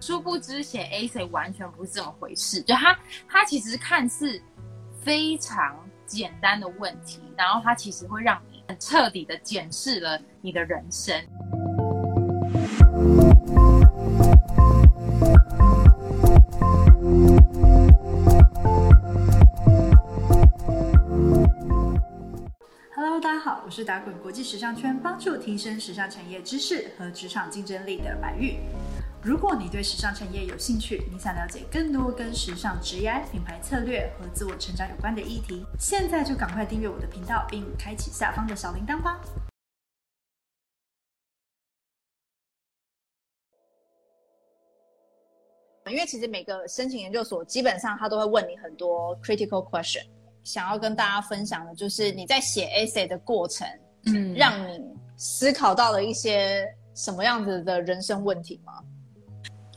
殊不知写 A C 完全不是这么回事，就它它其实看似非常简单的问题，然后它其实会让你很彻底的检视了你的人生。Hello，大家好，我是打滚国际时尚圈，帮助提升时尚产业知识和职场竞争力的白玉。如果你对时尚产业有兴趣，你想了解更多跟时尚、职业、品牌策略和自我成长有关的议题，现在就赶快订阅我的频道，并开启下方的小铃铛吧。因为其实每个申请研究所基本上他都会问你很多 critical question，想要跟大家分享的就是你在写 essay 的过程，嗯，让你思考到了一些什么样子的人生问题吗？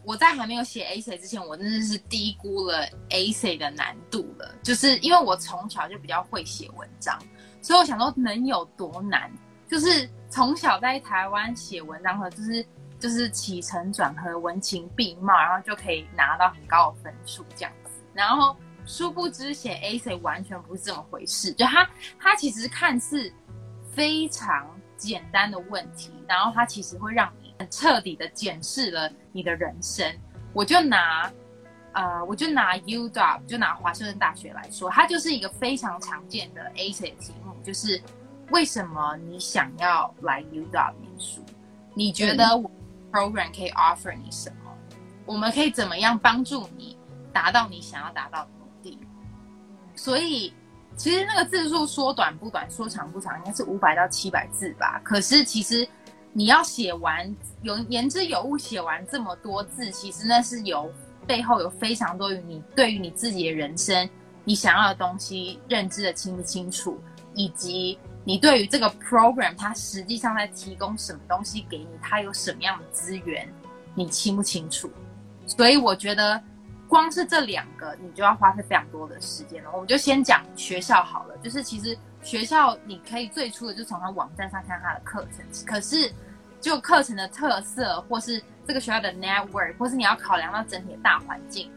我在还没有写 A C 之前，我真的是低估了 A C 的难度了。就是因为我从小就比较会写文章，所以我想说能有多难？就是从小在台湾写文章和就是就是起承转合、文情并茂，然后就可以拿到很高的分数这样子。然后殊不知写 A C 完全不是这么回事，就它它其实看似非常简单的问题，然后它其实会让你。彻底的检视了你的人生。我就拿，呃，我就拿 U W，就拿华盛顿大学来说，它就是一个非常常见的 A C 题目，就是为什么你想要来 U W 念书？你觉得 program 可以 offer 你什么？我们可以怎么样帮助你达到你想要达到的目的？所以，其实那个字数说短不短，说长不长，应该是五百到七百字吧。可是其实。你要写完有言之有物，写完这么多字，其实那是有背后有非常多于你对于你自己的人生，你想要的东西认知的清不清楚，以及你对于这个 program 它实际上在提供什么东西给你，它有什么样的资源，你清不清楚？所以我觉得光是这两个，你就要花费非常多的时间了。我们就先讲学校好了，就是其实。学校你可以最初的就从他网站上看他的课程，可是就课程的特色，或是这个学校的 network，或是你要考量到整体的大环境。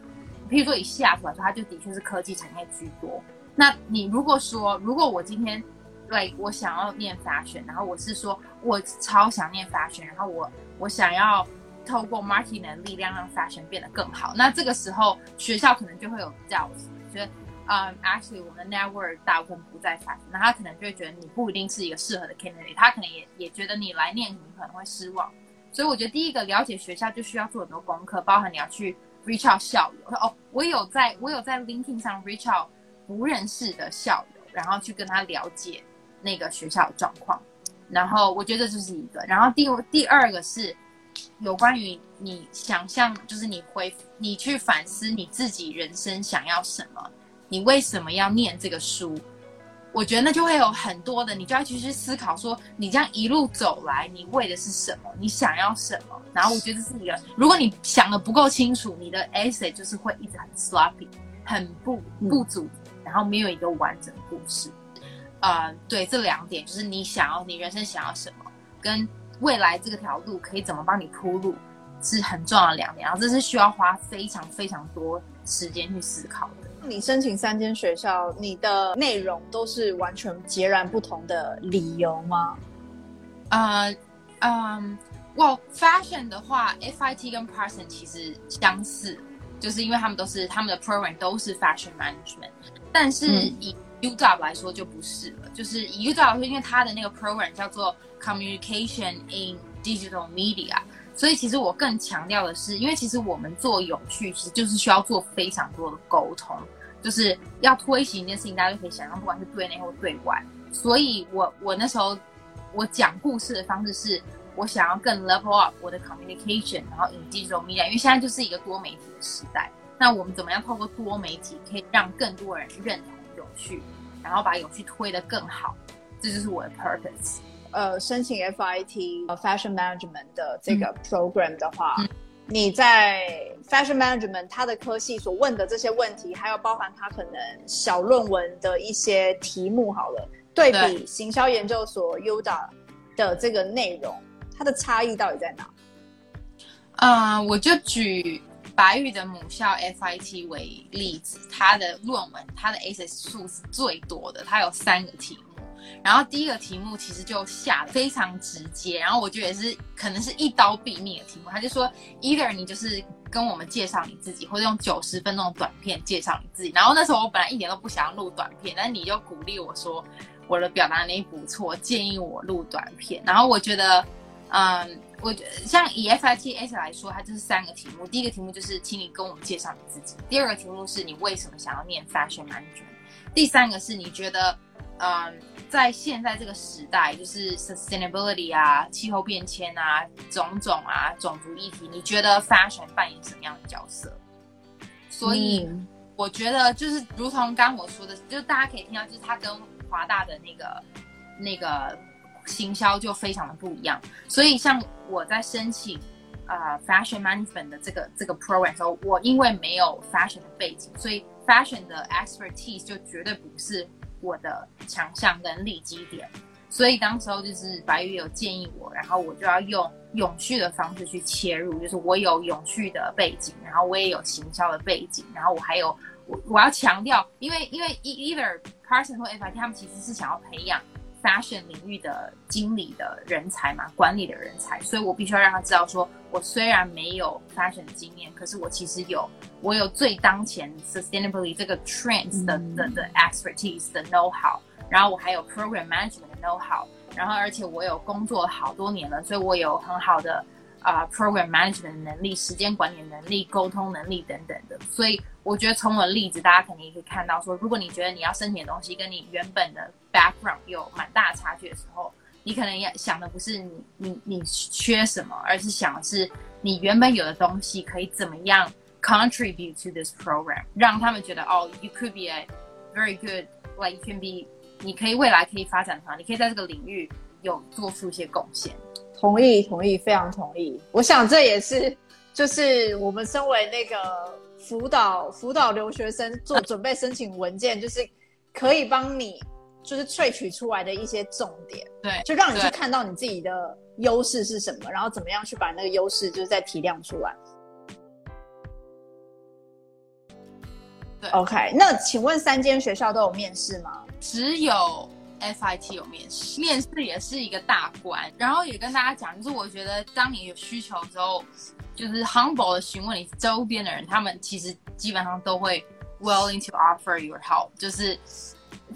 譬如说以西雅图来说，它就的确是科技产业居多。那你如果说，如果我今天对我想要念法选然后我是说我超想念法选然后我我想要透过 marketing 的力量让法选变得更好，那这个时候学校可能就会有这样子，觉得。嗯，actually，我们 network 大部分不在法那他可能就会觉得你不一定是一个适合的 candidate，他可能也也觉得你来念你可能会失望，所以我觉得第一个了解学校就需要做很多功课，包含你要去 reach out 校友，哦，我有在我有在 LinkedIn 上 reach out 不认识的校友，然后去跟他了解那个学校的状况，然后我觉得这是一个，然后第第二个是有关于你想象，就是你回你去反思你自己人生想要什么。你为什么要念这个书？我觉得那就会有很多的，你就要去去思考，说你这样一路走来，你为的是什么？你想要什么？然后我觉得是一个，如果你想的不够清楚，你的 essay 就是会一直很 sloppy，很不不足，然后没有一个完整的故事。呃，对，这两点就是你想要，你人生想要什么，跟未来这个条路可以怎么帮你铺路，是很重要的两点。然后这是需要花非常非常多时间去思考的。你申请三间学校，你的内容都是完全截然不同的理由吗？啊，嗯，Well fashion 的话，FIT 跟 Parson 其实相似，就是因为他们都是他们的 program 都是 fashion management，但是以 UW 来说就不是了，就是以 UW 来说，因为它的那个 program 叫做 Communication in Digital Media。所以其实我更强调的是，因为其实我们做有趣，其实就是需要做非常多的沟通，就是要推行一件事情，大家就可以想象，不管是对内或对外。所以我我那时候我讲故事的方式是，我想要更 level up 我的 communication，然后引进这种 media，因为现在就是一个多媒体的时代。那我们怎么样透过多媒体，可以让更多人认同有趣，然后把有趣推得更好？这就是我的 purpose。呃，申请 FIT 呃 Fashion Management 的这个 program 的话，你在 Fashion Management 它的科系所问的这些问题，还有包含它可能小论文的一些题目，好了，对比行销研究所 UDA 的这个内容，它的差异到底在哪？嗯，我就举白玉的母校 FIT 为例子，它的论文，它的 ACES 数是最多的，它有三个题目。然后第一个题目其实就下的非常直接，然后我觉得也是可能是一刀毙命的题目。他就说，either 你就是跟我们介绍你自己，或者用九十分钟短片介绍你自己。然后那时候我本来一点都不想要录短片，但你就鼓励我说我的表达能力不错，建议我录短片。然后我觉得，嗯，我觉得像以 FITS 来说，它就是三个题目。第一个题目就是请你跟我们介绍你自己；第二个题目是你为什么想要念 Fashion Management；第三个是你觉得，嗯。在现在这个时代，就是 sustainability 啊、气候变迁啊、种种啊、种族议题，你觉得 fashion 扮演什么样的角色？所以我觉得就是如同刚我说的，就大家可以听到，就是它跟华大的那个那个行销就非常的不一样。所以像我在申请呃 fashion management 的这个这个 program 时候，我因为没有 fashion 的背景，所以 fashion 的 expertise 就绝对不是。我的强项跟利基点，所以当时候就是白宇有建议我，然后我就要用永续的方式去切入，就是我有永续的背景，然后我也有行销的背景，然后我还有我我要强调，因为因为 either person 或 FIT 他们其实是想要培养 fashion 领域的经理的人才嘛，管理的人才，所以我必须要让他知道，说我虽然没有 fashion 经验，可是我其实有。我有最当前 sustainability 这个 trends 的的的 expertise 的 know how，然后我还有 program management 的 know how，然后而且我有工作好多年了，所以我有很好的啊 program management 的能力、时间管理能力、沟通能力等等的。所以我觉得从我的例子，大家肯定可以看到，说如果你觉得你要申请的东西跟你原本的 background 有蛮大差距的时候，你可能要想的不是你你你缺什么，而是想的是你原本有的东西可以怎么样。contribute to this program，让他们觉得哦，you could be a very good like you can be，你可以未来可以发展成，你可以在这个领域有做出一些贡献。同意，同意，非常同意。我想这也是就是我们身为那个辅导辅导留学生做准备申请文件，就是可以帮你就是萃取出来的一些重点，对，就让你去看到你自己的优势是什么，然后怎么样去把那个优势就是再提亮出来。OK，那请问三间学校都有面试吗？只有 FIT 有面试，面试也是一个大关。然后也跟大家讲，就是我觉得当你有需求的时候，就是 humble 的询问你周边的人，他们其实基本上都会 willing to offer your help。就是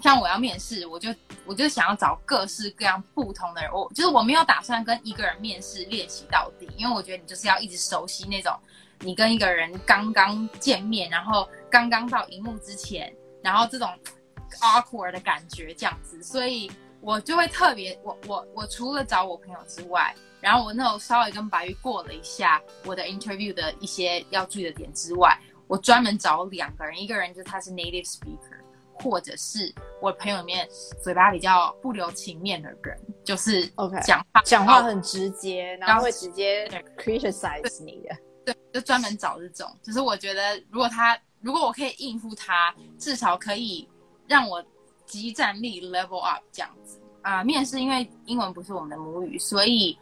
像我要面试，我就我就想要找各式各样不同的人，我就是我没有打算跟一个人面试练习到底，因为我觉得你就是要一直熟悉那种。你跟一个人刚刚见面，然后刚刚到荧幕之前，然后这种 awkward 的感觉这样子，所以我就会特别，我我我除了找我朋友之外，然后我那时候稍微跟白玉过了一下我的 interview 的一些要注意的点之外，我专门找两个人，一个人就是他是 native speaker，或者是我朋友里面嘴巴比较不留情面的人，就是 OK 讲话讲话很直接，然后会直接 criticize 你的。对，就专门找这种。就是我觉得，如果他，如果我可以应付他，至少可以让我集战力 level up 这样子啊。面试因为英文不是我们的母语，所以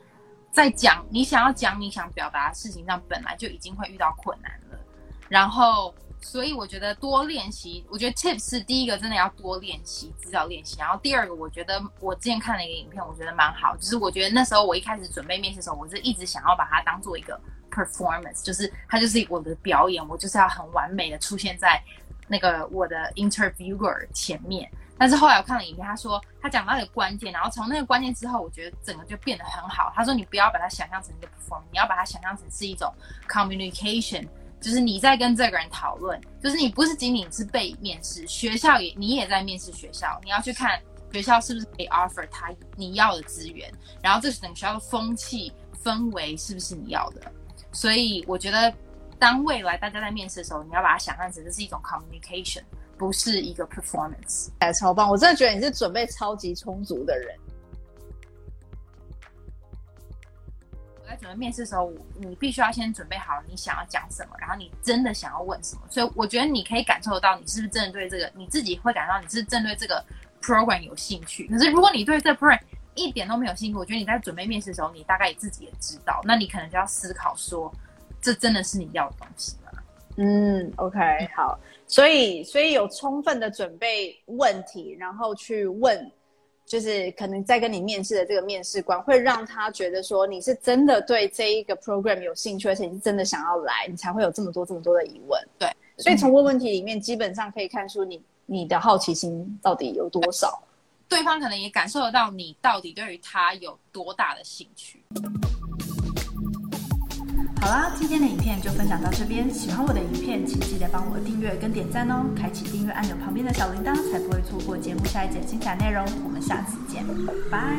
在讲你想要讲你想表达的事情上，本来就已经会遇到困难了。然后，所以我觉得多练习，我觉得 tips 是第一个，真的要多练习，至少练习。然后第二个，我觉得我之前看了一个影片，我觉得蛮好，就是我觉得那时候我一开始准备面试的时候，我是一直想要把它当做一个。performance 就是它就是我的表演，我就是要很完美的出现在那个我的 interviewer 前面。但是后来我看了影片，他说他讲到一个关键，然后从那个关键之后，我觉得整个就变得很好。他说你不要把它想象成一个 performance，你要把它想象成是一种 communication，就是你在跟这个人讨论，就是你不是仅仅是被面试，学校也你也在面试学校，你要去看学校是不是可以 offer 他你要的资源，然后这是整个学校的风气氛围是不是你要的。所以我觉得，当未来大家在面试的时候，你要把它想象成这是一种 communication，不是一个 performance。哎，超棒！我真的觉得你是准备超级充足的人。在准备面试的时候，你必须要先准备好你想要讲什么，然后你真的想要问什么。所以我觉得你可以感受得到，你是不是真的对这个，你自己会感到你是针对这个 program 有兴趣。可是如果你对这 program 一点都没有兴趣，我觉得你在准备面试的时候，你大概自己也知道，那你可能就要思考说，这真的是你要的东西吗？嗯，OK，好，所以所以有充分的准备问题，然后去问，就是可能在跟你面试的这个面试官，会让他觉得说你是真的对这一个 program 有兴趣，而且你是真的想要来，你才会有这么多这么多的疑问。对，所以从问问题里面，基本上可以看出你你的好奇心到底有多少。对方可能也感受得到你到底对于他有多大的兴趣。好啦，今天的影片就分享到这边。喜欢我的影片，请记得帮我订阅跟点赞哦，开启订阅按钮旁边的小铃铛，才不会错过节目下一节精彩内容。我们下次见，拜。